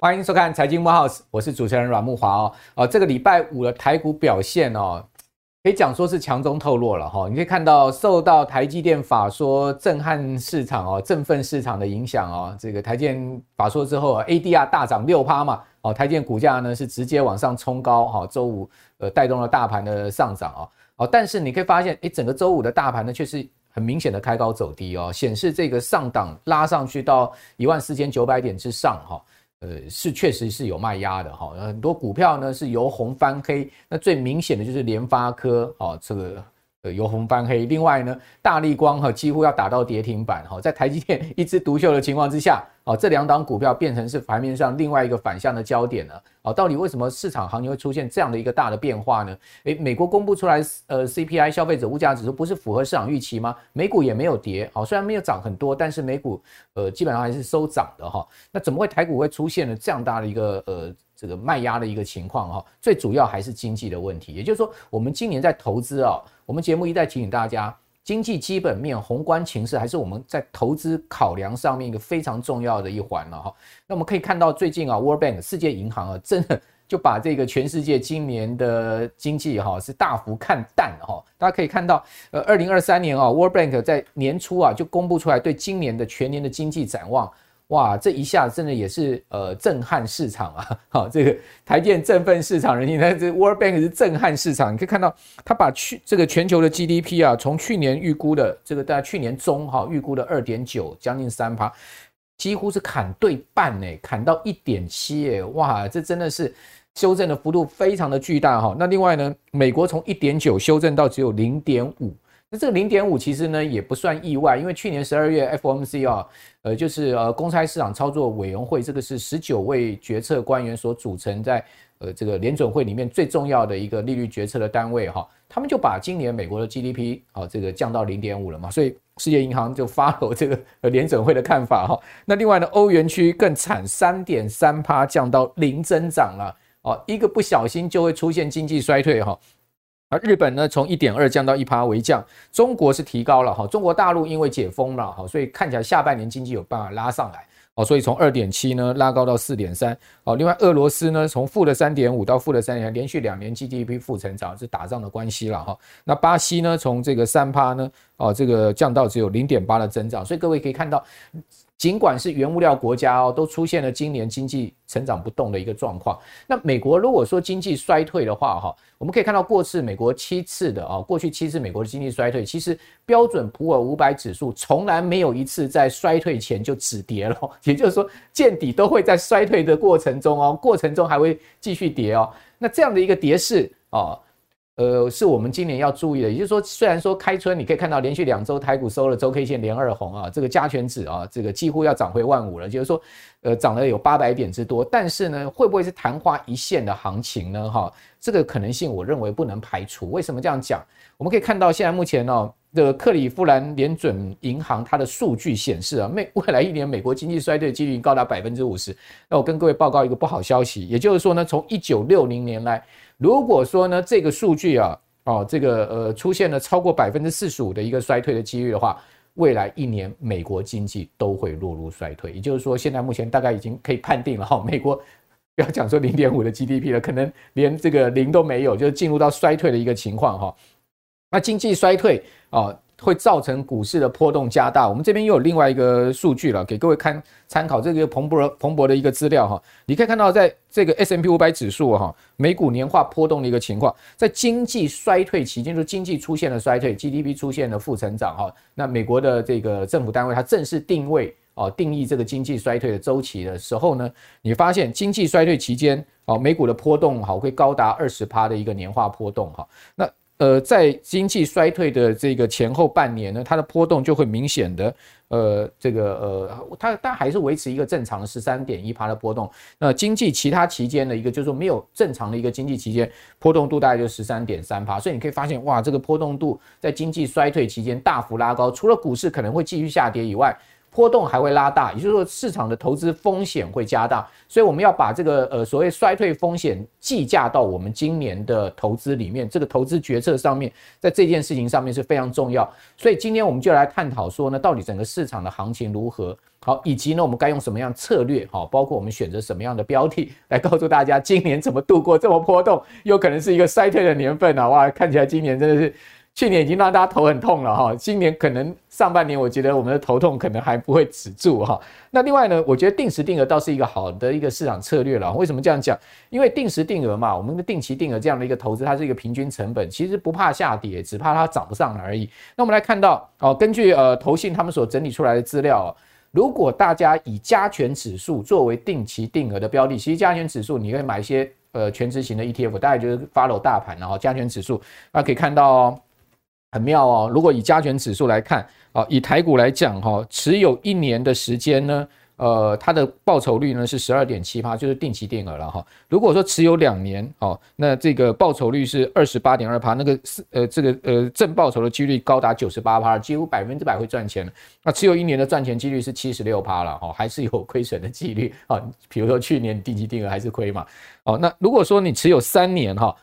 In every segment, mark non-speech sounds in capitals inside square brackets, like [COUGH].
欢迎收看《财经木 house》，我是主持人阮木华哦。哦，这个礼拜五的台股表现哦，可以讲说是强中透弱了哈。你可以看到，受到台积电法说震撼市场哦、振奋市场的影响哦，这个台积电法说之后，ADR 大涨六趴嘛。哦，台积电股价呢是直接往上冲高哈。周五呃带动了大盘的上涨哦。哦，但是你可以发现，诶，整个周五的大盘呢却是很明显的开高走低哦，显示这个上档拉上去到一万四千九百点之上哈。呃，是确实是有卖压的哈，很多股票呢是由红翻黑，那最明显的就是联发科哦，这个。呃，由红翻黑。另外呢，大力光哈几乎要打到跌停板哈，在台积电一枝独秀的情况之下，哦，这两档股票变成是盘面上另外一个反向的焦点了。哦，到底为什么市场行情会出现这样的一个大的变化呢？诶，美国公布出来呃 CPI 消费者物价指数不是符合市场预期吗？美股也没有跌，好，虽然没有涨很多，但是美股呃基本上还是收涨的哈。那怎么会台股会出现了这样大的一个呃？这个卖压的一个情况哈，最主要还是经济的问题。也就是说，我们今年在投资啊，我们节目一再提醒大家，经济基本面、宏观情势还是我们在投资考量上面一个非常重要的一环了哈。那我们可以看到，最近啊，World Bank 世界银行啊，真的就把这个全世界今年的经济哈是大幅看淡哈。大家可以看到，呃，二零二三年啊，World Bank 在年初啊就公布出来对今年的全年的经济展望。哇，这一下真的也是呃震撼市场啊！好，这个台电振奋市场人心，那这 World Bank 是震撼市场。你可以看到，他把去这个全球的 GDP 啊，从去年预估的这个大概去年中哈预估的二点九，将近三趴，几乎是砍对半呢，砍到一点七诶，哇，这真的是修正的幅度非常的巨大哈。那另外呢，美国从一点九修正到只有零点五。那这个零点五其实呢也不算意外，因为去年十二月 FOMC 啊，呃，就是呃公开市场操作委员会，这个是十九位决策官员所组成，在呃这个联准会里面最重要的一个利率决策的单位哈，他们就把今年美国的 GDP 啊这个降到零点五了嘛，所以世界银行就 follow [LAUGHS] 这个呃联准会的看法哈。那另外呢，欧元区更惨，三点三趴降到零增长了哦，一个不小心就会出现经济衰退哈。而日本呢，从一点二降到一趴为降，中国是提高了哈，中国大陆因为解封了哈，所以看起来下半年经济有办法拉上来哦，所以从二点七呢拉高到四点三哦，另外俄罗斯呢从负的三点五到负的三点，连续两年 GDP 负成长，是打仗的关系了哈。那巴西呢从这个三趴呢哦，这个降到只有零点八的增长，所以各位可以看到。尽管是原物料国家哦，都出现了今年经济成长不动的一个状况。那美国如果说经济衰退的话，哈，我们可以看到过去美国七次的啊，过去七次美国的经济衰退，其实标准普尔五百指数从来没有一次在衰退前就止跌了，也就是说见底都会在衰退的过程中哦，过程中还会继续跌哦。那这样的一个跌势啊。呃，是我们今年要注意的，也就是说，虽然说开春你可以看到连续两周台股收了周 K 线连二红啊，这个加权指啊，这个几乎要涨回万五了，就是说，呃，涨了有八百点之多，但是呢，会不会是昙花一现的行情呢？哈，这个可能性我认为不能排除。为什么这样讲？我们可以看到现在目前呢，这个克里夫兰联准银行它的数据显示啊，未未来一年美国经济衰退几率高达百分之五十。那我跟各位报告一个不好消息，也就是说呢，从一九六零年来。如果说呢，这个数据啊，哦，这个呃，出现了超过百分之四十五的一个衰退的几率的话，未来一年美国经济都会落入衰退。也就是说，现在目前大概已经可以判定了哈，[LAUGHS] 美国不要讲说零点五的 GDP 了，可能连这个零都没有，就是进入到衰退的一个情况哈。那经济衰退啊。会造成股市的波动加大。我们这边又有另外一个数据了，给各位看参考。这个彭博彭博的一个资料哈，你可以看到，在这个 S M P 五百指数哈，美股年化波动的一个情况，在经济衰退期间，就是经济出现了衰退，GDP 出现了负成长哈。那美国的这个政府单位它正式定位哦，定义这个经济衰退的周期的时候呢，你发现经济衰退期间哦，美股的波动哈会高达二十趴的一个年化波动哈。那呃，在经济衰退的这个前后半年呢，它的波动就会明显的，呃，这个呃，它但还是维持一个正常的十三点一趴的波动。那经济其他期间的一个就是说没有正常的一个经济期间，波动度大概就十三点三趴。所以你可以发现，哇，这个波动度在经济衰退期间大幅拉高，除了股市可能会继续下跌以外，波动还会拉大，也就是说市场的投资风险会加大，所以我们要把这个呃所谓衰退风险计价到我们今年的投资里面，这个投资决策上面，在这件事情上面是非常重要。所以今天我们就来探讨说呢，到底整个市场的行情如何？好，以及呢我们该用什么样策略？好，包括我们选择什么样的标的来告诉大家，今年怎么度过这么波动，有可能是一个衰退的年份啊！哇，看起来今年真的是。去年已经让大家头很痛了哈，今年可能上半年我觉得我们的头痛可能还不会止住哈。那另外呢，我觉得定时定额倒是一个好的一个市场策略了。为什么这样讲？因为定时定额嘛，我们的定期定额这样的一个投资，它是一个平均成本，其实不怕下跌，只怕它涨不上而已。那我们来看到哦，根据呃投信他们所整理出来的资料，如果大家以加权指数作为定期定额的标的，其实加权指数你可以买一些呃全值型的 ETF，大概就是 follow 大盘然后加权指数，那可以看到哦。很妙哦，如果以加权指数来看，啊，以台股来讲，哈，持有一年的时间呢，呃，它的报酬率呢是十二点七趴，就是定期定额了哈。如果说持有两年，哦，那这个报酬率是二十八点二趴，那个是呃这个呃正报酬的几率高达九十八趴，几乎百分之百会赚钱。那持有一年的赚钱几率是七十六趴了哈，还是有亏损的几率啊？比如说去年定期定额还是亏嘛，哦，那如果说你持有三年哈。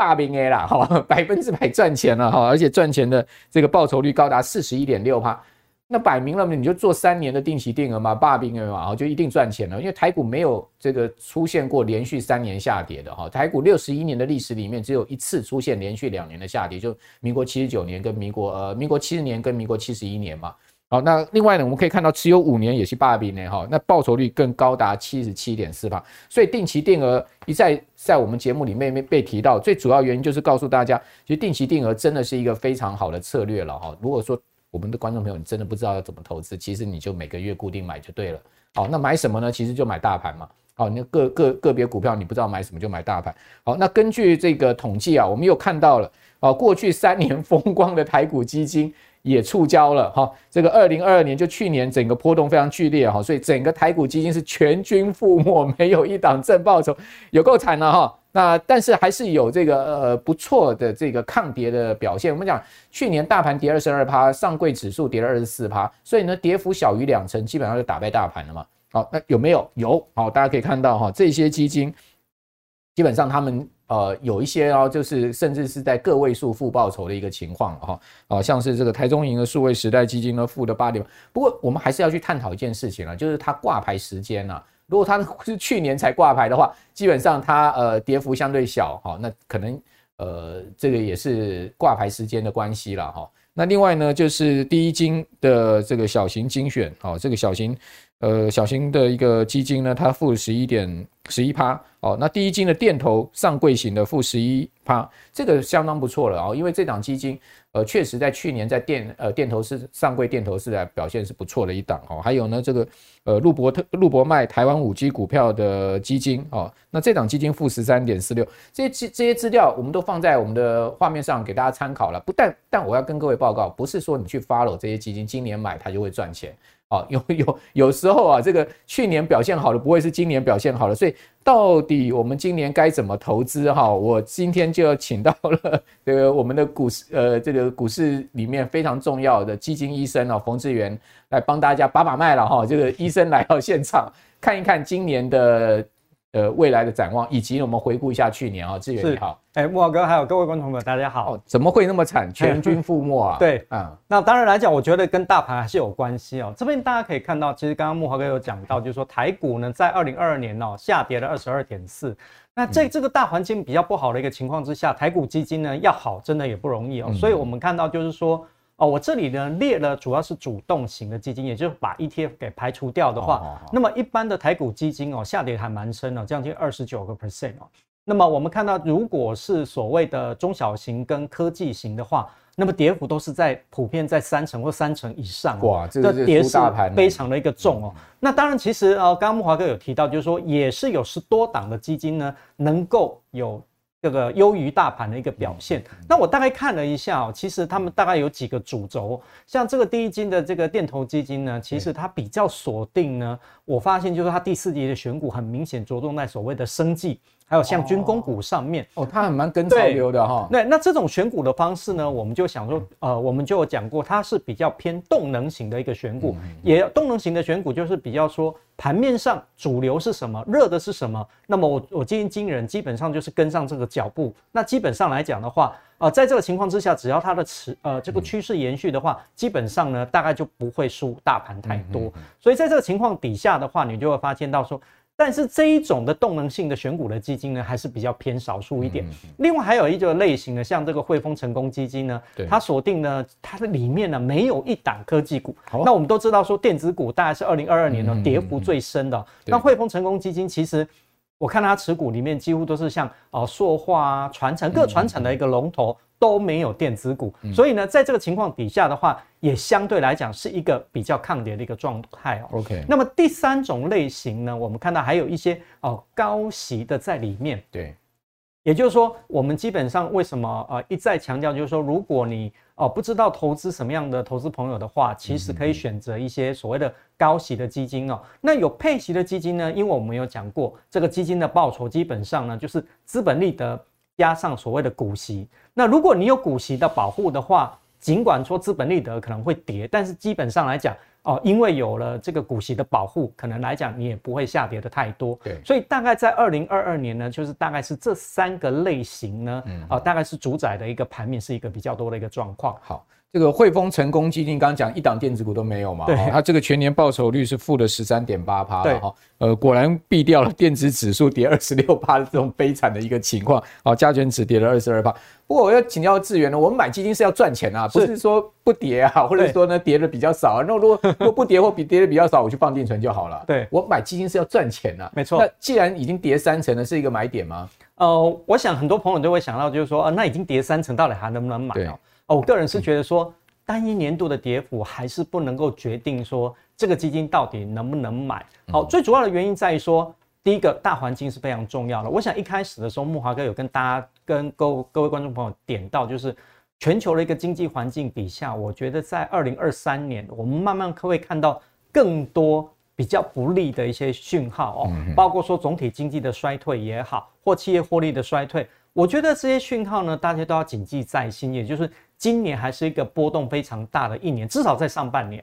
大兵 A 啦，[LAUGHS] 哈，百分之百赚钱了哈，而且赚钱的这个报酬率高达四十一点六趴，那摆明了你就做三年的定期定额嘛，大兵 A 嘛，就一定赚钱了，因为台股没有这个出现过连续三年下跌的哈，台股六十一年的历史里面只有一次出现连续两年的下跌，就民国七十九年跟民国呃民国七十年跟民国七十一年嘛。好，那另外呢，我们可以看到持有五年也是八比呢，哈，那报酬率更高达七十七点四趴，所以定期定额一再在我们节目里面被提到，最主要原因就是告诉大家，其实定期定额真的是一个非常好的策略了，哈。如果说我们的观众朋友你真的不知道要怎么投资，其实你就每个月固定买就对了。好，那买什么呢？其实就买大盘嘛。好，那个个个别股票你不知道买什么就买大盘。好，那根据这个统计啊，我们又看到了，啊，过去三年风光的台股基金。也触礁了哈，这个二零二二年就去年整个波动非常剧烈哈，所以整个台股基金是全军覆没，没有一档正报酬，有够惨了哈。那但是还是有这个呃不错的这个抗跌的表现。我们讲去年大盘跌二十二趴，上柜指数跌了二十四趴，所以呢跌幅小于两成，基本上就打败大盘了嘛。好，那有没有？有，好，大家可以看到哈，这些基金基本上他们。呃，有一些哦，就是甚至是在个位数负报酬的一个情况哈，啊，像是这个台中银的数位时代基金呢，负的八点。不过我们还是要去探讨一件事情啊，就是它挂牌时间啊，如果它是去年才挂牌的话，基本上它呃跌幅相对小哈，那可能呃这个也是挂牌时间的关系了哈。那另外呢，就是第一金的这个小型精选哦，这个小型。呃，小型的一个基金呢，它负十一点十一趴哦。那第一金的电投上柜型的负十一趴，这个相当不错了哦。因为这档基金，呃，确实在去年在电呃电投市上柜电投市来表现是不错的一档哦。还有呢，这个呃陆博特陆博迈台湾五 G 股票的基金哦，那这档基金负十三点四六，这些这些资料我们都放在我们的画面上给大家参考了。不但但我要跟各位报告，不是说你去 follow 这些基金，今年买它就会赚钱。啊，有 [LAUGHS] 有有时候啊，这个去年表现好的不会是今年表现好的，所以到底我们今年该怎么投资哈？我今天就要请到了这个我们的股市呃这个股市里面非常重要的基金医生啊，冯志源来帮大家把把脉了哈。这个医生来到现场看一看今年的。呃，未来的展望，以及我们回顾一下去年啊，志远你好，哎，木华哥，还有各位观众朋友，大家好。哦，怎么会那么惨，[LAUGHS] 全军覆没啊？[LAUGHS] 对，嗯，那当然来讲，我觉得跟大盘还是有关系哦。这边大家可以看到，其实刚刚木华哥有讲到，就是说台股呢，在二零二二年哦，下跌了二十二点四。那在这个大环境比较不好的一个情况之下，台股基金呢要好，真的也不容易哦。所以我们看到就是说。哦，我这里呢列了主要是主动型的基金，也就是把 ETF 给排除掉的话，哦哦哦，那么一般的台股基金哦下跌还蛮深的，将近二十九个 percent 哦。那么我们看到，如果是所谓的中小型跟科技型的话，那么跌幅都是在普遍在三成或三成以上，哦。哇，这个跌势非常的一个重哦。那当然，其实呃，刚刚木华哥有提到，就是说也是有十多档的基金呢，能够有。这个优于大盘的一个表现，那我大概看了一下哦，其实他们大概有几个主轴，像这个第一金的这个电投基金呢，其实它比较锁定呢，我发现就是它第四季的选股很明显着重在所谓的生技，还有像军工股上面。哦，它很蛮跟潮流的哈。对，那这种选股的方式呢，我们就想说，呃，我们就有讲过，它是比较偏动能型的一个选股，也动能型的选股就是比较说盘面上主流是什么，热的是什么，那么我我基金经理人基本上就是跟上这个脚步。那基本上来讲的话，呃，在这个情况之下，只要它的持呃这个趋势延续的话，基本上呢大概就不会输大盘太多。所以在这个情况底下的话，你就会发现到说。但是这一种的动能性的选股的基金呢，还是比较偏少数一点。另外还有一个类型的，像这个汇丰成功基金呢，它锁定呢，它的里面呢没有一档科技股。那我们都知道说电子股大概是二零二二年呢跌幅最深的。那汇丰成功基金其实我看它持股里面几乎都是像哦塑化啊、传承各传承的一个龙头。都没有电子股，所以呢，在这个情况底下的话，也相对来讲是一个比较抗跌的一个状态哦。OK，那么第三种类型呢，我们看到还有一些哦高息的在里面。对，也就是说，我们基本上为什么呃一再强调，就是说，如果你哦不知道投资什么样的投资朋友的话，其实可以选择一些所谓的高息的基金哦。那有配息的基金呢，因为我们有讲过，这个基金的报酬基本上呢就是资本利得。加上所谓的股息，那如果你有股息的保护的话，尽管说资本利得可能会跌，但是基本上来讲，哦，因为有了这个股息的保护，可能来讲你也不会下跌的太多。对，所以大概在二零二二年呢，就是大概是这三个类型呢，啊，大概是主宰的一个盘面是一个比较多的一个状况。好。这个汇丰成功基金刚刚讲一档电子股都没有嘛？对，它这个全年报酬率是负的十三点八趴了哈。呃，果然避掉了电子指数跌二十六趴的这种悲惨的一个情况。好，加权指跌了二十二趴。不过我要请教智源呢，我们买基金是要赚钱啊，不是说不跌啊，或者说呢跌的比较少啊。那如果 [LAUGHS] 如果不跌或比跌的比较少，我去放定存就好了。对，我买基金是要赚钱啊，没错。那既然已经跌三成了，是一个买点吗？呃，我想很多朋友都会想到，就是说，啊，那已经跌三成，到底还能不能买？哦，我个人是觉得说。单一年度的跌幅还是不能够决定说这个基金到底能不能买。好，最主要的原因在于说，第一个大环境是非常重要的。我想一开始的时候，木华哥有跟大家、跟各各位观众朋友点到，就是全球的一个经济环境底下，我觉得在二零二三年，我们慢慢可会看到更多比较不利的一些讯号哦，包括说总体经济的衰退也好，或企业获利的衰退，我觉得这些讯号呢，大家都要谨记在心，也就是。今年还是一个波动非常大的一年，至少在上半年。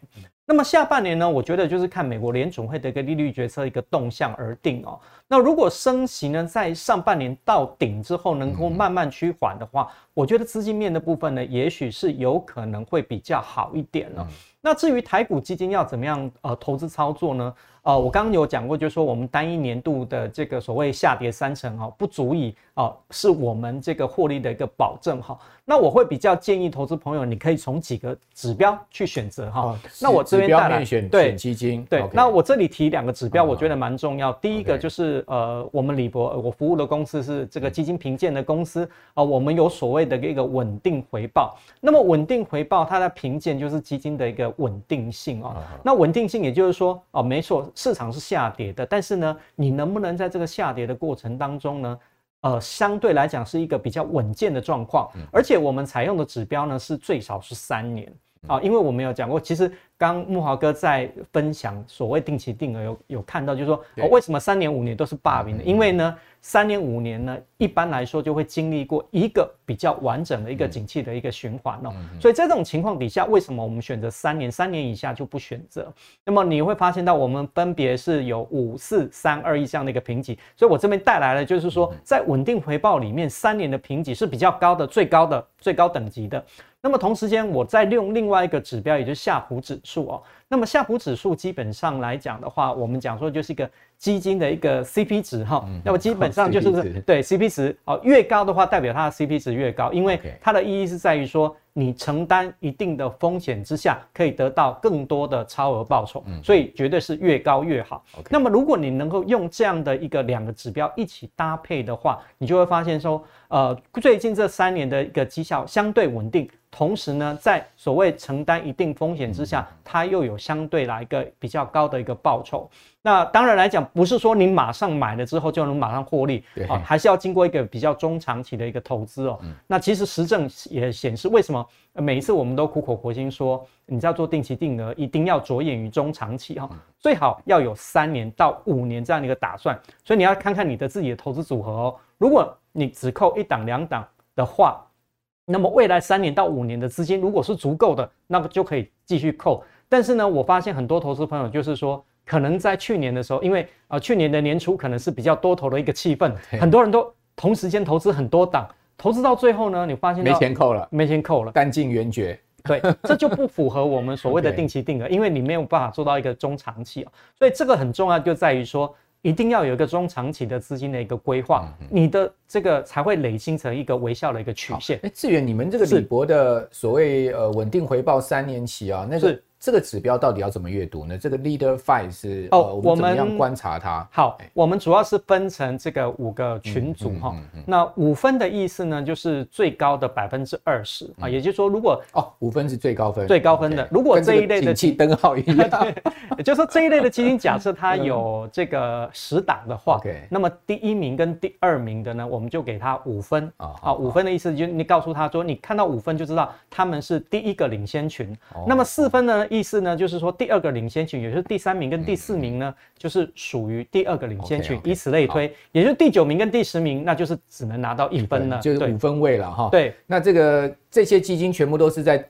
那么下半年呢？我觉得就是看美国联准会的一个利率决策一个动向而定哦。那如果升息呢，在上半年到顶之后能够慢慢趋缓的话，我觉得资金面的部分呢，也许是有可能会比较好一点了。那至于台股基金要怎么样呃投资操作呢？呃，我刚刚有讲过，就是说我们单一年度的这个所谓下跌三成哈，不足以啊，是我们这个获利的一个保证哈。那我会比较建议投资朋友，你可以从几个指标去选择哈。那我这边带来选对基金对，那我这里提两个指标，我觉得蛮重要。第一个就是呃，我们李博我服务的公司是这个基金评鉴的公司啊，我们有所谓的一个稳定回报。那么稳定回报，它的评鉴就是基金的一个稳定性哦。那稳定性也就是说哦，没错。市场是下跌的，但是呢，你能不能在这个下跌的过程当中呢，呃，相对来讲是一个比较稳健的状况，而且我们采用的指标呢是最少是三年啊，因为我们有讲过，其实。刚慕驊哥在分享所谓定期定额有有看到，就是说哦，为什么三年五年都是霸屏的？因为呢，三年五年呢，一般来说就会经历过一个比较完整的一个景气的一个循环哦。所以在这种情况底下，为什么我们选择三年？三年以下就不选择？那么你会发现到我们分别是有五四三二一这样的一个评级。所以我这边带来了，就是说在稳定回报里面，三年的评级是比较高的，最高的最高等级的。那么同时间，我再利用另外一个指标，也就是夏普指数哦。那么夏普指数基本上来讲的话，我们讲说就是一个基金的一个 CP 值哈。那么基本上就是对 CP 值哦，越高的话，代表它的 CP 值越高，因为它的意义是在于说，你承担一定的风险之下，可以得到更多的超额报酬，所以绝对是越高越好。那么如果你能够用这样的一个两个指标一起搭配的话，你就会发现说，呃，最近这三年的一个绩效相对稳定。同时呢，在所谓承担一定风险之下，它又有相对来一个比较高的一个报酬。那当然来讲，不是说你马上买了之后就能马上获利，啊，还是要经过一个比较中长期的一个投资哦。那其实实证也显示，为什么每一次我们都苦口婆心说，你要做定期定额，一定要着眼于中长期哈，最好要有三年到五年这样的一个打算。所以你要看看你的自己的投资组合哦。如果你只扣一档两档的话，那么未来三年到五年的资金如果是足够的，那么就可以继续扣。但是呢，我发现很多投资朋友就是说。可能在去年的时候，因为啊、呃，去年的年初可能是比较多头的一个气氛，[LAUGHS] 很多人都同时间投资很多档，投资到最后呢，你发现没钱扣了，没钱扣了，弹尽援绝。对，这就不符合我们所谓的定期定额，因为你没有办法做到一个中长期啊，所以这个很重要，就在于说一定要有一个中长期的资金的一个规划，你的这个才会累积成一个微笑的一个曲线。哎，志远，你们这个李博的所谓呃稳定回报三年期啊，那个。这个指标到底要怎么阅读呢？这个 Leader Five 是哦，我们怎么样观察它？好，我们主要是分成这个五个群组哈。那五分的意思呢，就是最高的百分之二十啊，也就是说，如果哦，五分是最高分，最高分的。如果这一类的景气灯号一样，[LAUGHS] 也就是说这一类的基金，假设它有这个十档的话，那么第一名跟第二名的呢，我们就给它五分啊。哦，五分的意思就是你告诉他说，你看到五分就知道他们是第一个领先群。那么四分呢？意思呢，就是说第二个领先群，也就是第三名跟第四名呢，就是属于第二个领先群，以此类推，也就是第九名跟第十名，那就是只能拿到一分了，就是五分位了哈。对，那这个这些基金全部都是在。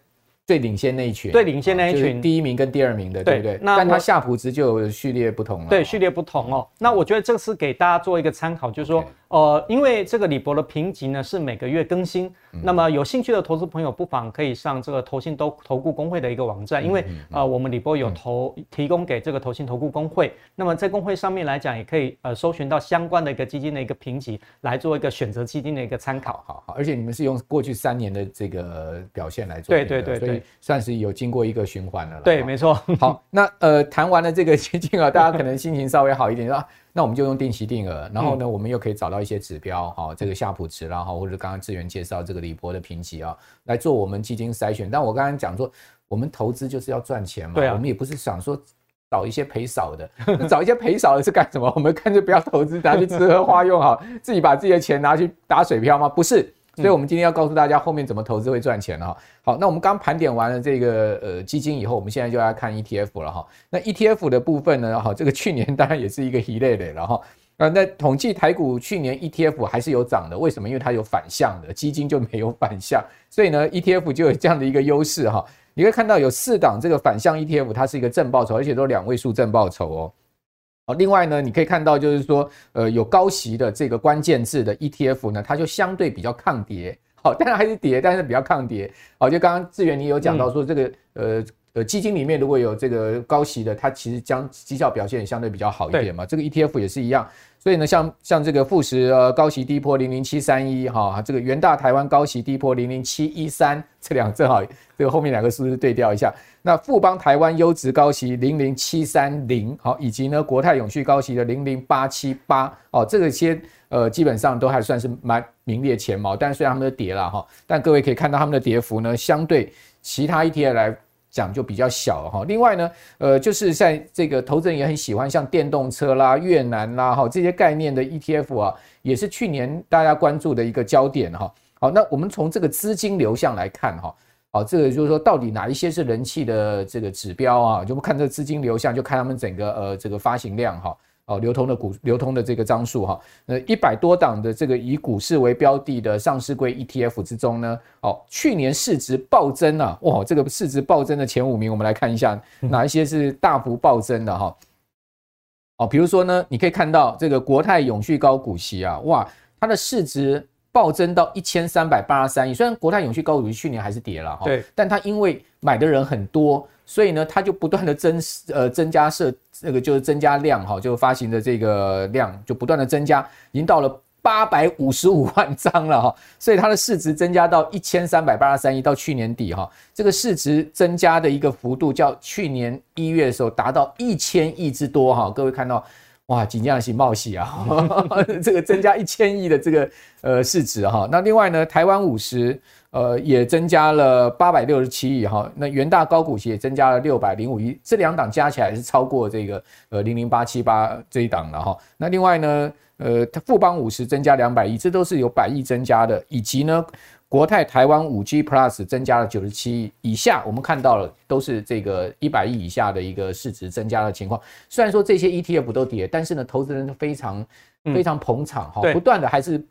最领先那一群，最领先那一群，就是、第一名跟第二名的，对，对不对？那但它夏普值就有序列不同了。对，序列不同哦。那我觉得这个是给大家做一个参考，就是说，呃，因为这个李博的评级呢是每个月更新，那么有兴趣的投资朋友不妨可以上这个投信都投顾公会的一个网站，因为呃，我们李博有投提供给这个投信投顾公会，那么在公会上面来讲，也可以呃搜寻到相关的一个基金的一个评级，来做一个选择基金的一个参考。好好，而且你们是用过去三年的这个表现来做，对对对，所以算是有。经过一个循环了，对，没错。[LAUGHS] 好，那呃谈完了这个基金啊，大家可能心情稍微好一点，说那我们就用定期定额，然后呢，我们又可以找到一些指标，哈，这个夏普值，啦哈或者刚刚志远介绍这个李博的评级啊，来做我们基金筛选。但我刚刚讲说，我们投资就是要赚钱嘛，对啊，我们也不是想说找一些赔少的，找一些赔少的是干什么？我们干脆不要投资，拿去吃喝花用，好，自己把自己的钱拿去打水漂吗？不是。所以，我们今天要告诉大家后面怎么投资会赚钱哈。好，那我们刚盘点完了这个呃基金以后，我们现在就要看 ETF 了哈。那 ETF 的部分呢，哈，这个去年当然也是一个一类的了哈。那统计台股去年 ETF 还是有涨的，为什么？因为它有反向的基金就没有反向，所以呢 ETF 就有这样的一个优势哈。你可以看到有四档这个反向 ETF，它是一个正报酬，而且都两位数正报酬哦。好，另外呢，你可以看到就是说，呃，有高息的这个关键字的 ETF 呢，它就相对比较抗跌。好，当然还是跌，但是比较抗跌。好，就刚刚志远你有讲到说，这个呃呃基金里面如果有这个高息的，它其实将绩效表现也相对比较好一点嘛。这个 ETF 也是一样。所以呢，像像这个富时呃高息低波零零七三一哈，这个元大台湾高息低波零零七一三，这两正好这个后面两个数字对调一下。那富邦台湾优质高息零零七三零好，以及呢国泰永续高息的零零八七八哦，这个些呃基本上都还算是蛮名列前茅。但虽然他们的跌了哈，但各位可以看到他们的跌幅呢，相对其他 ETF 来。讲就比较小哈，另外呢，呃，就是在这个投资人也很喜欢像电动车啦、越南啦哈这些概念的 ETF 啊，也是去年大家关注的一个焦点哈。好，那我们从这个资金流向来看哈，好，这个就是说到底哪一些是人气的这个指标啊？就不看这个资金流向，就看他们整个呃这个发行量哈。哦，流通的股，流通的这个张数哈，呃，一百多档的这个以股市为标的的上市柜 ETF 之中呢，哦，去年市值暴增啊，哇，这个市值暴增的前五名，我们来看一下哪一些是大幅暴增的哈。哦，比如说呢，你可以看到这个国泰永续高股息啊，哇，它的市值暴增到一千三百八十三亿，虽然国泰永续高股息去年还是跌了哈，对，但它因为买的人很多。所以呢，它就不断的增呃增加设那个就是增加量哈，就发行的这个量就不断的增加，已经到了八百五十五万张了哈，所以它的市值增加到一千三百八十三亿，到去年底哈，这个市值增加的一个幅度较去年一月的时候达到一千亿之多哈，各位看到哇，紧张型冒喜啊，[LAUGHS] 这个增加一千亿的这个呃市值哈，那另外呢，台湾五十。呃，也增加了八百六十七亿哈。那元大高股息也增加了六百零五亿，这两档加起来是超过这个呃零零八七八这一档了哈。那另外呢，呃，它富邦五十增加两百亿，这都是有百亿增加的，以及呢，国泰台湾五 G Plus 增加了九十七亿以下，我们看到了都是这个一百亿以下的一个市值增加的情况。虽然说这些 ETF 都跌，但是呢，投资人都非常非常捧场哈，不断的还是。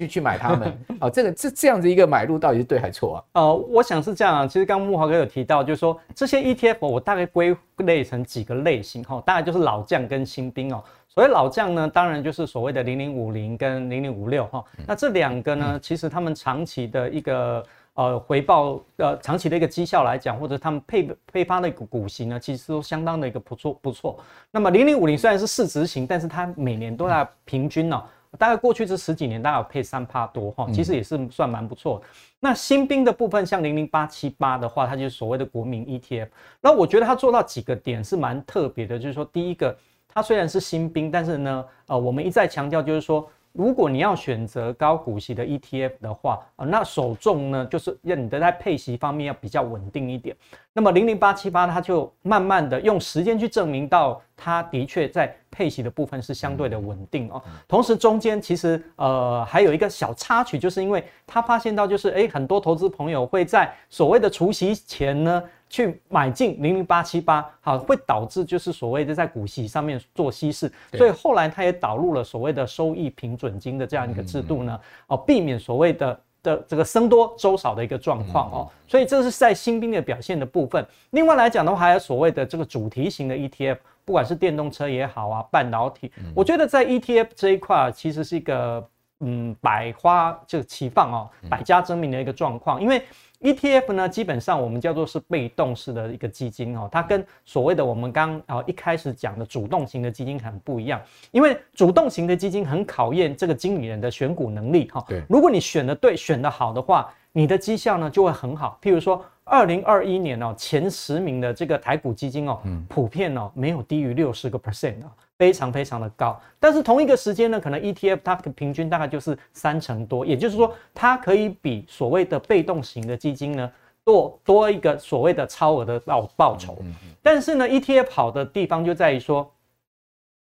去去买他们啊，[LAUGHS] 这个这这样子一个买入到底是对还错啊？呃，我想是这样啊。其实刚刚慕驊哥有提到，就是说这些 ETF 我大概归类成几个类型哈，大概就是老将跟新兵哦。所谓老将呢，当然就是所谓的零零五零跟零零五六哈。那这两个呢，其实他们长期的一个呃回报呃长期的一个绩效来讲，或者他们配配发的一个股息呢，其实都相当的一个不错不错。那么零零五零虽然是市值型，但是它每年都在平均呢。大概过去这十几年，大概有配三趴多哈，其实也是算蛮不错的。那新兵的部分，像零零八七八的话，它就是所谓的国民 ETF。那我觉得它做到几个点是蛮特别的，就是说，第一个，它虽然是新兵，但是呢，呃，我们一再强调，就是说。如果你要选择高股息的 ETF 的话，啊，那首重呢，就是要你的在配息方面要比较稳定一点。那么零零八七八，它就慢慢的用时间去证明到，它的确在配息的部分是相对的稳定哦。同时中间其实呃还有一个小插曲，就是因为他发现到就是诶很多投资朋友会在所谓的除夕前呢。去买进零零八七八，好，会导致就是所谓的在股息上面做稀释，所以后来他也导入了所谓的收益平准金的这样一个制度呢，哦，避免所谓的的这个僧多粥少的一个状况哦，所以这是在新兵的表现的部分。另外来讲的话，还有所谓的这个主题型的 ETF，不管是电动车也好啊，半导体，我觉得在 ETF 这一块其实是一个嗯百花就齐放哦，百家争鸣的一个状况，因为。ETF 呢，基本上我们叫做是被动式的一个基金哦，它跟所谓的我们刚啊一开始讲的主动型的基金很不一样，因为主动型的基金很考验这个经理人的选股能力哈。对，如果你选的对，选的好的话，你的绩效呢就会很好。譬如说，二零二一年哦，前十名的这个台股基金哦，普遍哦没有低于六十个 percent 啊。非常非常的高，但是同一个时间呢，可能 ETF 它平均大概就是三成多，也就是说，它可以比所谓的被动型的基金呢多多一个所谓的超额的报报酬。但是呢，ETF 好的地方就在于说，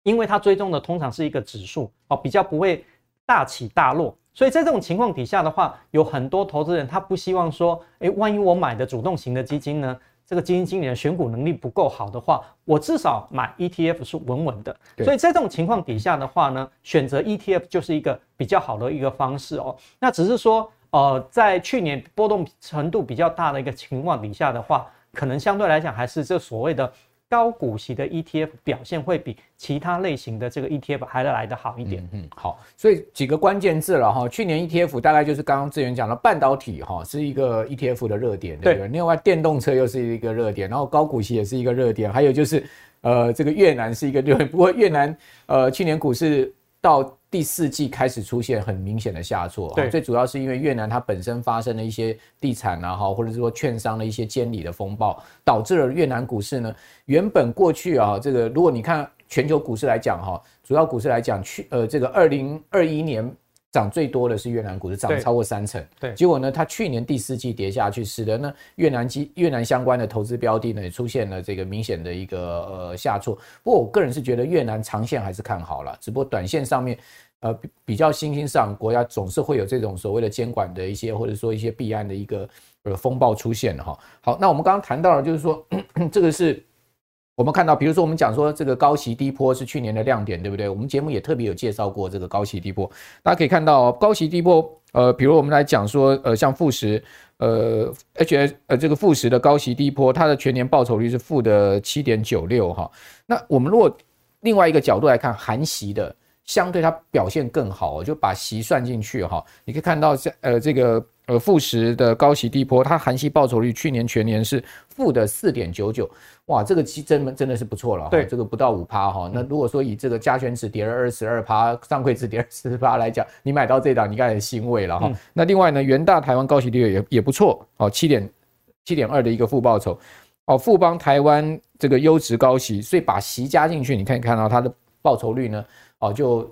因为它追踪的通常是一个指数哦，比较不会大起大落，所以在这种情况底下的话，有很多投资人他不希望说，诶，万一我买的主动型的基金呢？这个基金经理的选股能力不够好的话，我至少买 ETF 是稳稳的。所以在这种情况底下的话呢，选择 ETF 就是一个比较好的一个方式哦。那只是说，呃，在去年波动程度比较大的一个情况底下的话，可能相对来讲还是这所谓的。高股息的 ETF 表现会比其他类型的这个 ETF 还要来得好一点。嗯，嗯，好，所以几个关键字了哈。去年 ETF 大概就是刚刚志远讲的半导体哈，是一个 ETF 的热点，对不对？另外电动车又是一个热点，然后高股息也是一个热点，还有就是呃这个越南是一个热点。不过越南呃去年股市到第四季开始出现很明显的下挫，对，最主要是因为越南它本身发生了一些地产啊，哈，或者是说券商的一些监理的风暴，导致了越南股市呢，原本过去啊，这个如果你看全球股市来讲哈，主要股市来讲，去呃这个二零二一年。涨最多的是越南股市，涨超过三成。对，结果呢，它去年第四季跌下去，使得呢越南基越南相关的投资标的呢也出现了这个明显的一个呃下挫。不过我个人是觉得越南长线还是看好了，只不过短线上面呃比比较新兴市场国家总是会有这种所谓的监管的一些或者说一些弊案的一个呃风暴出现哈。好，那我们刚刚谈到了就是说 [COUGHS] 这个是。我们看到，比如说我们讲说这个高息低波是去年的亮点，对不对？我们节目也特别有介绍过这个高息低波。大家可以看到，高息低波，呃，比如我们来讲说，呃，像富时，呃，HS，呃，这个富时的高息低波，它的全年报酬率是负的七点九六哈。那我们如果另外一个角度来看，含息的。相对它表现更好，就把息算进去哈。你可以看到，像呃这个呃富时的高息低波，它含息报酬率去年全年是负的四点九九，哇，这个其真真的是不错了。对，这个不到五趴哈。那如果说以这个加权值跌了二十二趴，上柜值跌二十八来讲，你买到这档，你应该很欣慰了哈。那另外呢，元大台湾高息低波也也不错哦，七点七点二的一个负报酬哦。富邦台湾这个优质高息，所以把息加进去，你可以看到它的报酬率呢。哦，就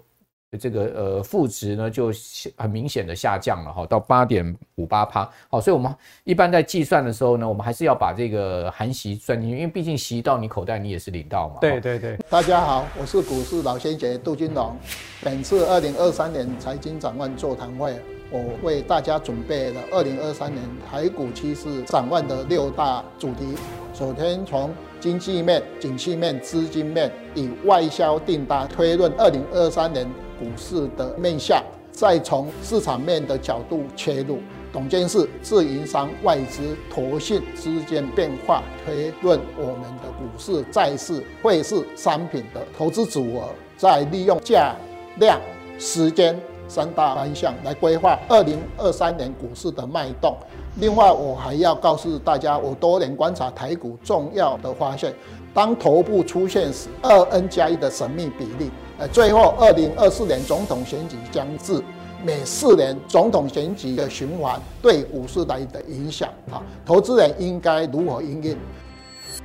这个呃负值呢就很明显的下降了哈，到八点五八趴。好，所以我们一般在计算的时候呢，我们还是要把这个含息算进去，因为毕竟息到你口袋，你也是领到嘛。对对对。大家好，我是股市老先生杜金龙。本次二零二三年财经展望座谈会，我为大家准备了二零二三年台股趋势展望的六大主题。首先从经济面、景气面、资金面，以外销订单推论二零二三年股市的面向，再从市场面的角度切入，董监事、自营商、外资、投信之间变化推论我们的股市、债市、汇市、商品的投资组合，再利用价、量、时间三大方向来规划二零二三年股市的脉动。另外，我还要告诉大家，我多年观察台股重要的发现，当头部出现时，二 N 加一的神秘比例。呃，最后，二零二四年总统选举将至，每四年总统选举的循环对股市来的影响啊，投资人应该如何应应？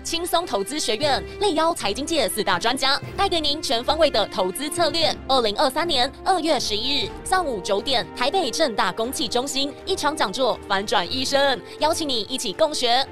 轻松投资学院力邀财经界四大专家，带给您全方位的投资策略。二零二三年二月十一日上午九点，台北正大公器中心一场讲座，反转一生，邀请你一起共学。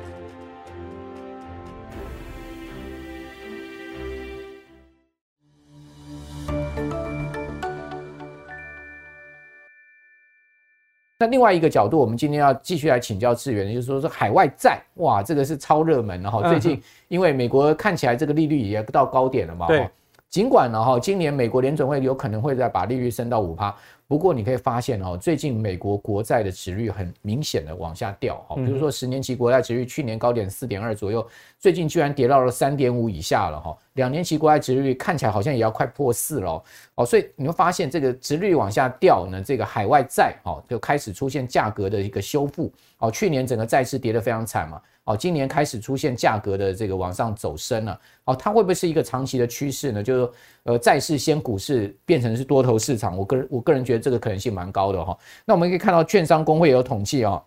那另外一个角度，我们今天要继续来请教智源，就是说，说海外债，哇，这个是超热门的哈。最近因为美国看起来这个利率也到高点了嘛，对。尽管呢哈，今年美国联准会有可能会再把利率升到五趴。不过你可以发现哦，最近美国国债的殖率很明显的往下掉哈，比如说十年期国债殖率去年高点四点二左右，最近居然跌到了三点五以下了哈。两年期国债殖率看起来好像也要快破四了哦，所以你会发现这个殖率往下掉呢，这个海外债哦就开始出现价格的一个修复哦。去年整个债市跌得非常惨嘛。哦，今年开始出现价格的这个往上走升了，哦，它会不会是一个长期的趋势呢？就是说，呃，债市先股市变成是多头市场，我个人我个人觉得这个可能性蛮高的哈。那我们可以看到，券商公会有统计哦，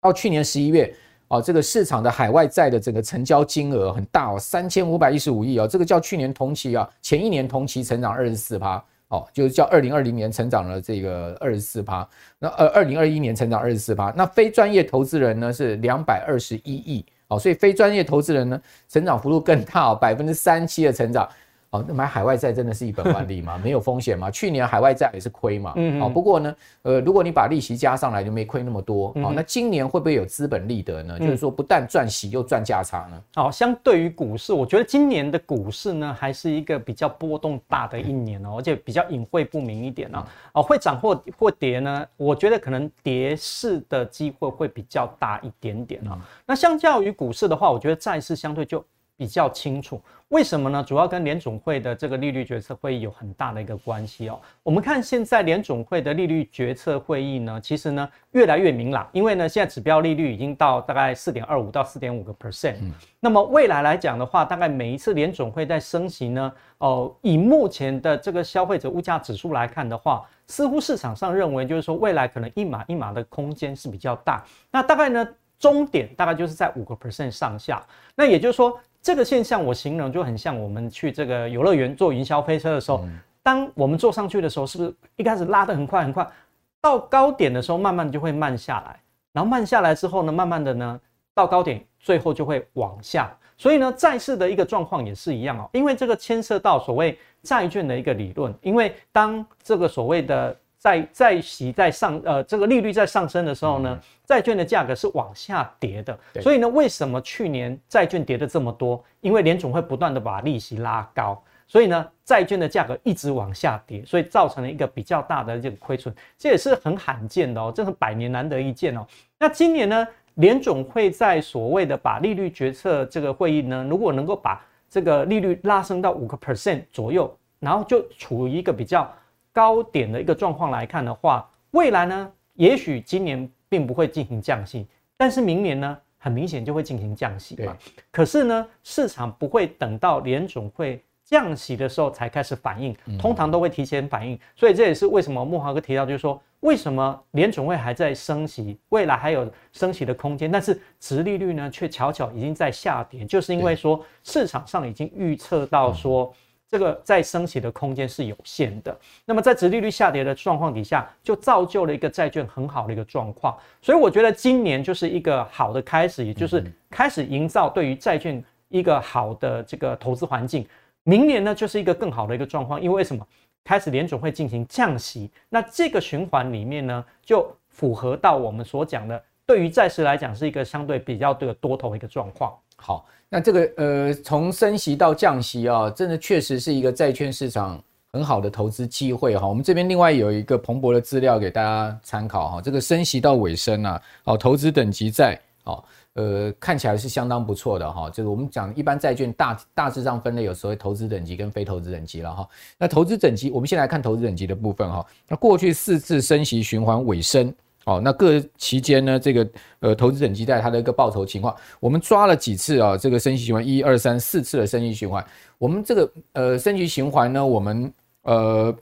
到去年十一月，哦，这个市场的海外债的整个成交金额很大哦，三千五百一十五亿哦，这个叫去年同期啊，前一年同期成长二十四趴。哦，就是叫二零二零年成长了这个二十四趴，那呃二零二一年成长二十四趴，那非专业投资人呢是两百二十一亿，哦，所以非专业投资人呢成长幅度更大哦，百分之三七的成长。哦，那买海外债真的是一本万利吗？[LAUGHS] 没有风险吗？去年海外债也是亏嘛。嗯，哦，不过呢，呃，如果你把利息加上来，就没亏那么多。哦，那今年会不会有资本利得呢？就是说，不但赚息又赚价差呢？哦，相对于股市，我觉得今年的股市呢，还是一个比较波动大的一年哦，而且比较隐晦不明一点哦。哦，会涨或或跌呢？我觉得可能跌势的机会会比较大一点点哦。那相较于股市的话，我觉得债市相对就。比较清楚，为什么呢？主要跟联总会的这个利率决策会议有很大的一个关系哦。我们看现在联总会的利率决策会议呢，其实呢越来越明朗，因为呢现在指标利率已经到大概四点二五到四点五个 percent。那么未来来讲的话，大概每一次联总会在升息呢，哦，以目前的这个消费者物价指数来看的话，似乎市场上认为就是说未来可能一码一码的空间是比较大。那大概呢终点大概就是在五个 percent 上下。那也就是说。这个现象我形容就很像我们去这个游乐园坐云霄飞车的时候，当我们坐上去的时候，是不是一开始拉得很快很快，到高点的时候慢慢就会慢下来，然后慢下来之后呢，慢慢的呢到高点，最后就会往下。所以呢，债市的一个状况也是一样哦，因为这个牵涉到所谓债券的一个理论，因为当这个所谓的债债息在上，呃，这个利率在上升的时候呢，债券的价格是往下跌的。所以呢，为什么去年债券跌的这么多？因为联总会不断的把利息拉高，所以呢，债券的价格一直往下跌，所以造成了一个比较大的这个亏损。这也是很罕见的哦，这是百年难得一见哦。那今年呢，联总会在所谓的把利率决策这个会议呢，如果能够把这个利率拉升到五个 percent 左右，然后就处于一个比较。高点的一个状况来看的话，未来呢，也许今年并不会进行降息，但是明年呢，很明显就会进行降息嘛。可是呢，市场不会等到联总会降息的时候才开始反应，通常都会提前反应。所以这也是为什么慕驊哥提到，就是说，为什么联总会还在升息，未来还有升息的空间，但是殖利率呢却巧巧已经在下跌，就是因为说市场上已经预测到说。这个再升息的空间是有限的。那么在殖利率下跌的状况底下，就造就了一个债券很好的一个状况。所以我觉得今年就是一个好的开始，也就是开始营造对于债券一个好的这个投资环境。明年呢，就是一个更好的一个状况，因为为什么？开始联总会进行降息，那这个循环里面呢，就符合到我们所讲的，对于债市来讲是一个相对比较的多头一个状况。好，那这个呃，从升息到降息啊，真的确实是一个债券市场很好的投资机会哈。我们这边另外有一个彭博的资料给大家参考哈，这个升息到尾声啊，哦，投资等级债哦。呃，看起来是相当不错的哈。就是我们讲一般债券大大致上分类有所谓投资等级跟非投资等级了哈。那投资等级，我们先来看投资等级的部分哈。那过去四次升息循环尾声，哦，那各期间呢，这个呃投资等级在它的一个报酬情况，我们抓了几次啊？这个升息循环一二三四次的升息循环，我们这个呃升息循环呢，我们呃。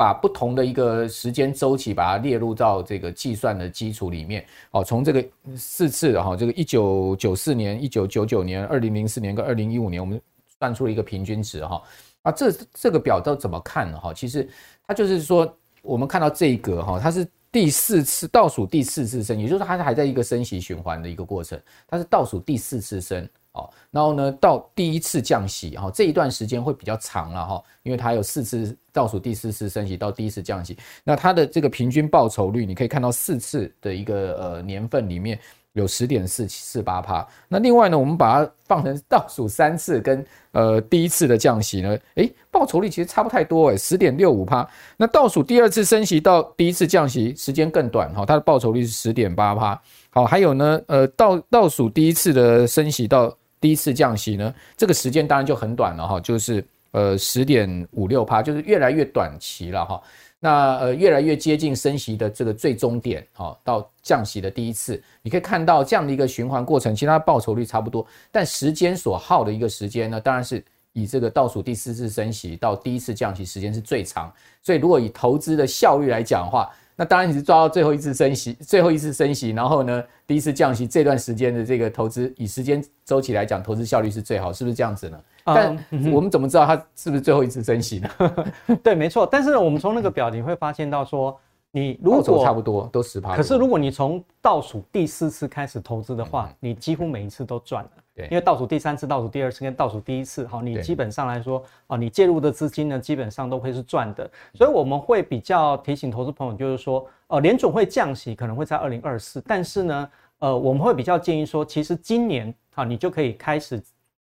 把不同的一个时间周期，把它列入到这个计算的基础里面。哦，从这个四次的哈，这个一九九四年、一九九九年、二零零四年跟二零一五年，我们算出了一个平均值哈。啊，这这个表都怎么看呢？哈，其实它就是说，我们看到这一格哈，它是第四次倒数第四次升，也就是它还在一个升息循环的一个过程，它是倒数第四次升哦。然后呢，到第一次降息，哈，这一段时间会比较长了，哈，因为它有四次倒数第四次升息到第一次降息，那它的这个平均报酬率，你可以看到四次的一个呃年份里面有十点四四八趴。那另外呢，我们把它放成倒数三次跟呃第一次的降息呢，诶，报酬率其实差不太多，诶，十点六五趴。那倒数第二次升息到第一次降息时间更短，哈，它的报酬率是十点八趴。好，还有呢，呃，倒倒数第一次的升息到第一次降息呢，这个时间当然就很短了哈，就是呃十点五六趴，就是越来越短期了哈。那呃越来越接近升息的这个最终点哈，到降息的第一次，你可以看到这样的一个循环过程，其实它报酬率差不多，但时间所耗的一个时间呢，当然是以这个倒数第四次升息到第一次降息时间是最长。所以如果以投资的效率来讲的话，那当然你是抓到最后一次升息，最后一次升息，然后呢，第一次降息这段时间的这个投资，以时间周期来讲，投资效率是最好，是不是这样子呢？但我们怎么知道它是不是最后一次升息呢？[LAUGHS] 对，没错。但是我们从那个表你会发现到说，你如果差不多都十趴，可是如果你从倒数第四次开始投资的话，你几乎每一次都赚了。因为倒数第三次、倒数第二次跟倒数第一次，好，你基本上来说，啊，你介入的资金呢，基本上都会是赚的。所以我们会比较提醒投资朋友，就是说，呃，联总会降息可能会在二零二四，但是呢，呃，我们会比较建议说，其实今年啊，你就可以开始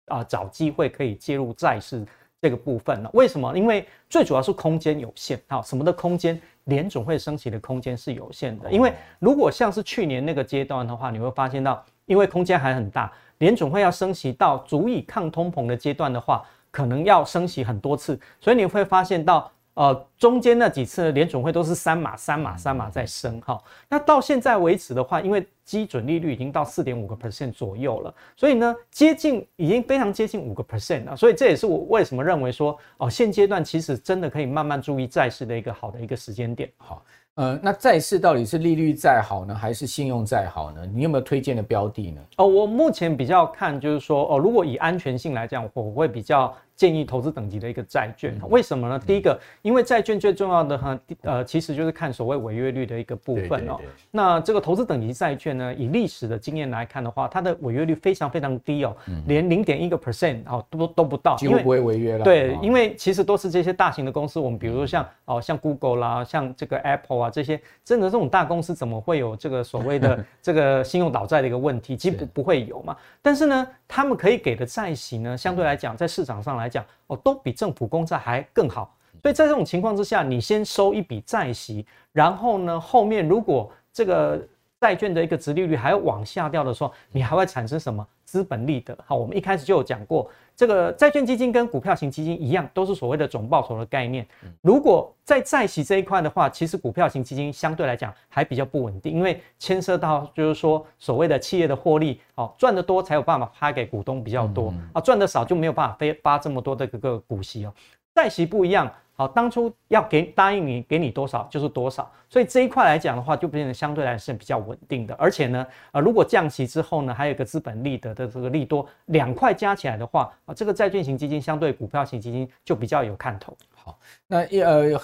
啊找机会可以介入债市这个部分了。为什么？因为最主要是空间有限，好，什么的空间？联总会升息的空间是有限的。因为如果像是去年那个阶段的话，你会发现到，因为空间还很大。联总会要升息到足以抗通膨的阶段的话，可能要升息很多次，所以你会发现到，呃，中间那几次联准会都是三码、三码、三码在升哈。那到现在为止的话，因为基准利率已经到四点五个 percent 左右了，所以呢，接近已经非常接近五个 percent 了。所以这也是我为什么认为说，哦，现阶段其实真的可以慢慢注意债市的一个好的一个时间点。好。呃，那债市到底是利率债好呢，还是信用债好呢？你有没有推荐的标的呢？哦，我目前比较看就是说，哦，如果以安全性来讲，我会比较。建议投资等级的一个债券，为什么呢？第一个，因为债券最重要的哈，呃，其实就是看所谓违约率的一个部分哦。那这个投资等级债券呢，以历史的经验来看的话，它的违约率非常非常低哦，连零点一个 percent 哦都都不到，几乎不会违约了。对，因为其实都是这些大型的公司，我们比如说像哦像 Google 啦，像这个 Apple 啊这些，真的这种大公司怎么会有这个所谓的 [LAUGHS] 这个信用倒债的一个问题？其实不不会有嘛。但是呢，他们可以给的债息呢，相对来讲，在市场上来来讲，哦，都比政府公债还更好。所以在这种情况之下，你先收一笔债息，然后呢，后面如果这个债券的一个值利率还要往下掉的时候，你还会产生什么资本利得？好，我们一开始就有讲过。这个债券基金跟股票型基金一样，都是所谓的总报酬的概念。如果在债息这一块的话，其实股票型基金相对来讲还比较不稳定，因为牵涉到就是说所谓的企业的获利，哦，赚得多才有办法发给股东比较多啊，赚得少就没有办法发发这么多的这个股息哦。债息不一样，好，当初要给答应你给你多少就是多少，所以这一块来讲的话，就变得相对来是比较稳定的。而且呢，呃，如果降息之后呢，还有一个资本利得的这个利多，两块加起来的话，啊，这个债券型基金相对股票型基金就比较有看头。好，那一呃。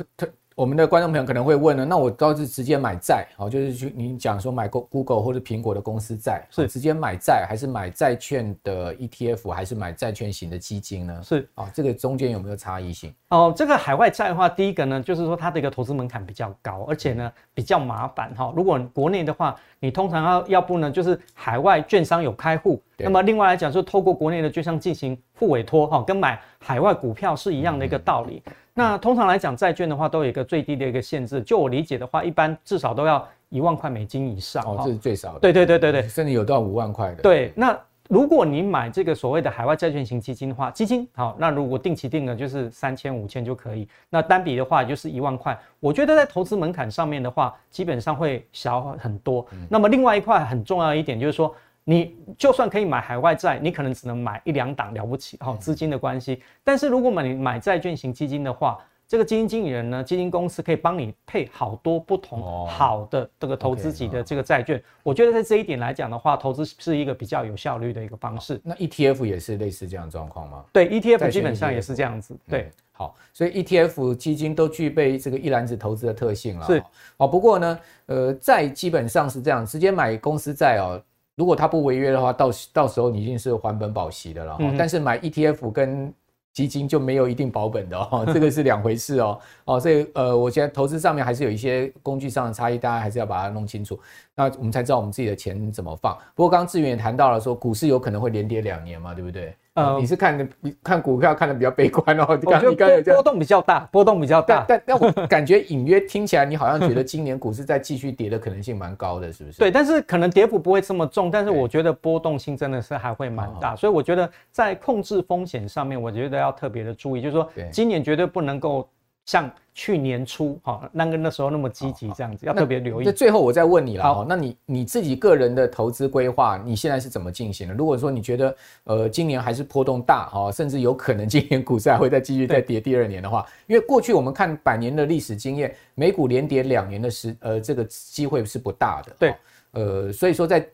我们的观众朋友可能会问呢，那我倒是直接买债，好，就是去你讲说买 Google 或者苹果的公司债，是直接买债，还是买债券的 ETF，还是买债券型的基金呢？是啊，这个中间有没有差异性？哦，这个海外债的话，第一个呢，就是说它的一个投资门槛比较高，而且呢比较麻烦哈。如果国内的话，你通常要要不呢，就是海外券商有开户，那么另外来讲，就透过国内的券商进行付委托哈，跟买海外股票是一样的一个道理。嗯那通常来讲，债券的话都有一个最低的一个限制。就我理解的话，一般至少都要一万块美金以上。哦，这是最少的。对对对对对，甚至有到五万块的。对，那如果你买这个所谓的海外债券型基金的话，基金好，那如果定期定额就是三千五千就可以。那单笔的话就是一万块。我觉得在投资门槛上面的话，基本上会小很多。嗯。那么另外一块很重要一点就是说。你就算可以买海外债，你可能只能买一两档了不起哈，资金的关系。但是如果买买债券型基金的话，这个基金经理人呢，基金公司可以帮你配好多不同好的这个投资级的这个债券。我觉得在这一点来讲的话，投资是一个比较有效率的一个方式。那 ETF 也是类似这样的状况吗？对，ETF 基本上也是这样子。对，好，所以 ETF 基金都具备这个一篮子投资的特性了。是，哦，不过呢，呃，债基本上是这样，直接买公司债哦。如果他不违约的话，到到时候你一定是还本保息的了。嗯、但是买 ETF 跟基金就没有一定保本的哦，[LAUGHS] 这个是两回事哦。哦，所以呃，我觉得投资上面还是有一些工具上的差异，大家还是要把它弄清楚。那我们才知道我们自己的钱怎么放。不过刚刚志远也谈到了说，股市有可能会连跌两年嘛，对不对？呃，你是看的看股票看的比较悲观哦。我觉得波动比较大，波动比较大。但但我 [LAUGHS] 感觉隐约听起来，你好像觉得今年股市在继续跌的可能性蛮高的，是不是？对，但是可能跌幅不会这么重，但是我觉得波动性真的是还会蛮大。所以我觉得在控制风险上面，我觉得要特别的注意，就是说今年绝对不能够。像去年初哈，那个那时候那么积极这样子，要特别留意。那最后我再问你了哈，那你你自己个人的投资规划，你现在是怎么进行的？如果说你觉得呃今年还是波动大哈，甚至有可能今年股市还会再继续再 [LAUGHS] 跌第二年的话，因为过去我们看百年的历史经验，美股连跌两年的时呃这个机会是不大的。对，呃所以说在。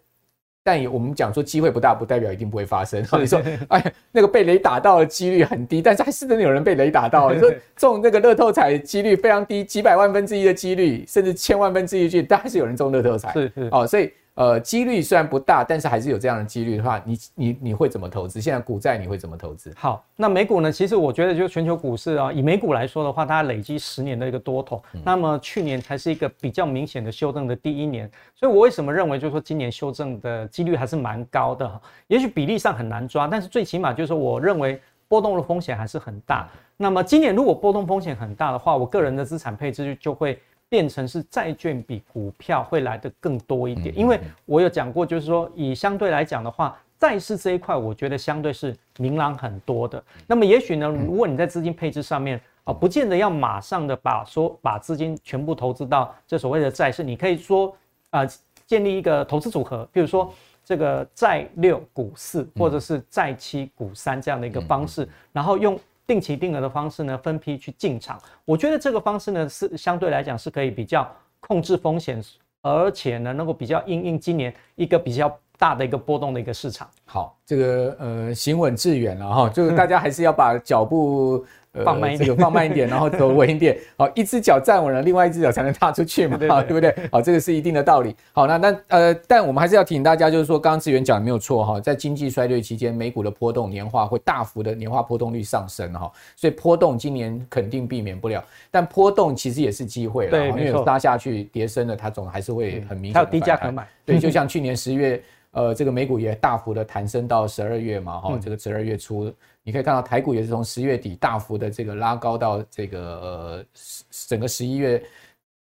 但我们讲说机会不大，不代表一定不会发生。你 [LAUGHS] 说，哎，那个被雷打到的几率很低，但是还是真的有人被雷打到。你 [LAUGHS] 说中那个乐透彩几率非常低，几百万分之一的几率，甚至千万分之一的几率，但还是有人中乐透彩。是是哦，所以。呃，几率虽然不大，但是还是有这样的几率的话，你你你会怎么投资？现在股债你会怎么投资？好，那美股呢？其实我觉得，就全球股市啊，以美股来说的话，它累积十年的一个多头，嗯、那么去年才是一个比较明显的修正的第一年。所以我为什么认为，就是说今年修正的几率还是蛮高的？也许比例上很难抓，但是最起码就是说，我认为波动的风险还是很大。嗯、那么今年如果波动风险很大的话，我个人的资产配置就会。变成是债券比股票会来的更多一点，因为我有讲过，就是说以相对来讲的话，债市这一块，我觉得相对是明朗很多的。那么也许呢，如果你在资金配置上面啊，不见得要马上的把说把资金全部投资到这所谓的债市，你可以说啊，建立一个投资组合，比如说这个债六股四，或者是债七股三这样的一个方式，然后用。定期定额的方式呢，分批去进场，我觉得这个方式呢是相对来讲是可以比较控制风险，而且呢能够比较应应今年一个比较大的一个波动的一个市场。好，这个呃行稳致远了哈，就是大家还是要把脚步。放慢一点，这个放慢一点，[LAUGHS] 然后走稳一点。好，一只脚站稳了，另外一只脚才能踏出去嘛，对不对？好，这个是一定的道理。好，那那呃，但我们还是要提醒大家，就是说，刚刚志远讲的没有错哈，在经济衰退期间，美股的波动年化会大幅的年化波动率上升哈，所以波动今年肯定避免不了。但波动其实也是机会了，因为拉下去跌升了，它总还是会很明显。还有低价可买。对，就像去年十月，呃，这个美股也大幅的弹升到十二月嘛，哈，这个十二月初。你可以看到台股也是从十月底大幅的这个拉高到这个呃整个十一月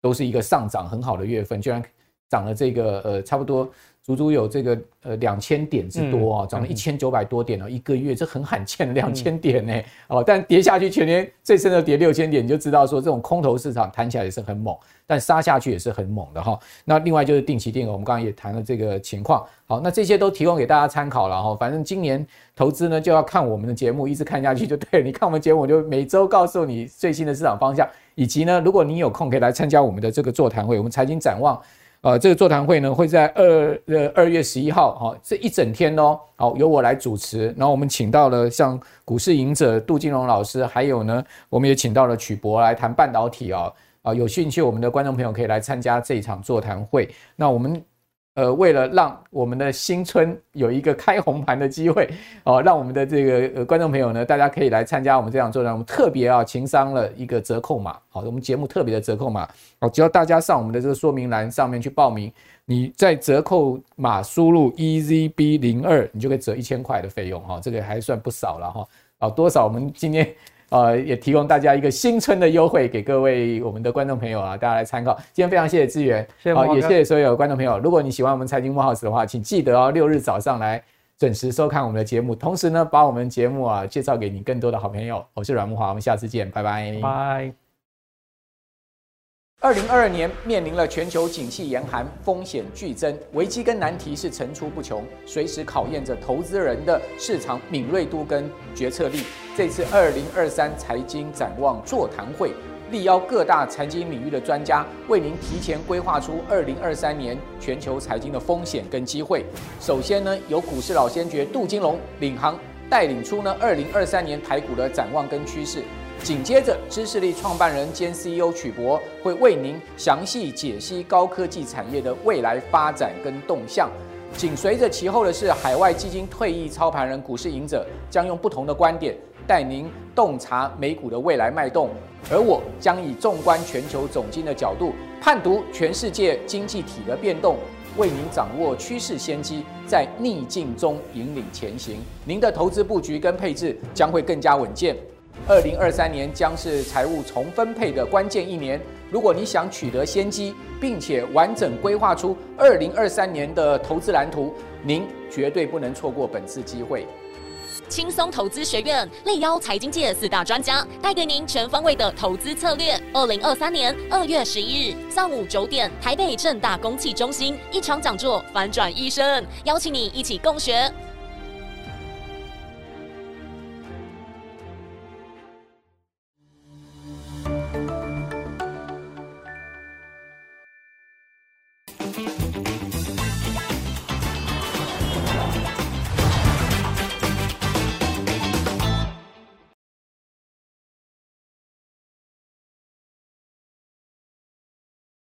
都是一个上涨很好的月份，居然涨了这个呃差不多足足有这个呃两千点之多啊，涨了一千九百多点了，一个月，这很罕见的两千点呢。哦，但跌下去全年最深的跌六千点，你就知道说这种空头市场弹起来也是很猛，但杀下去也是很猛的哈。那另外就是定期定额，我们刚刚也谈了这个情况。好，那这些都提供给大家参考了哈。反正今年投资呢就要看我们的节目，一直看下去就对了。你看我们节目，我就每周告诉你最新的市场方向，以及呢，如果你有空可以来参加我们的这个座谈会，我们财经展望。呃，这个座谈会呢会在二呃二月十一号，哈、这一整天哦，好由我来主持。然后我们请到了像股市赢者杜金龙老师，还有呢，我们也请到了曲博来谈半导体啊啊，有兴趣我们的观众朋友可以来参加这一场座谈会。那我们。呃，为了让我们的新春有一个开红盘的机会，[LAUGHS] 哦，让我们的这个呃观众朋友呢，大家可以来参加我们这场座谈，我们特别啊，情商了一个折扣码，好，我们节目特别的折扣码，哦，只要大家上我们的这个说明栏上面去报名，你在折扣码输入 EZB 零二，你就可以折一千块的费用，哈，这个还算不少了哈，啊，多少我们今天。呃，也提供大家一个新春的优惠给各位我们的观众朋友啊，大家来参考。今天非常谢谢资源，好，也谢谢所有观众朋友。如果你喜欢我们财经木 House 的话，请记得哦，六日早上来准时收看我们的节目，同时呢，把我们节目啊介绍给你更多的好朋友。我是阮木华，我们下次见，拜拜。拜。二零二二年面临了全球景气严寒，风险剧增，危机跟难题是层出不穷，随时考验着投资人的市场敏锐度跟决策力。这次二零二三财经展望座谈会，力邀各大财经领域的专家，为您提前规划出二零二三年全球财经的风险跟机会。首先呢，由股市老先觉杜金龙领航，带领出呢二零二三年台股的展望跟趋势。紧接着，知识力创办人兼 CEO 曲博会为您详细解析高科技产业的未来发展跟动向。紧随着其后的是海外基金退役操盘人股市赢者，将用不同的观点带您洞察美股的未来脉动。而我将以纵观全球总经的角度，判读全世界经济体的变动，为您掌握趋势先机，在逆境中引领前行。您的投资布局跟配置将会更加稳健。二零二三年将是财务重分配的关键一年。如果你想取得先机，并且完整规划出二零二三年的投资蓝图，您绝对不能错过本次机会。轻松投资学院力邀财经界四大专家，带给您全方位的投资策略。二零二三年二月十一日上午九点，台北正大公器中心一场讲座，反转一生，邀请你一起共学。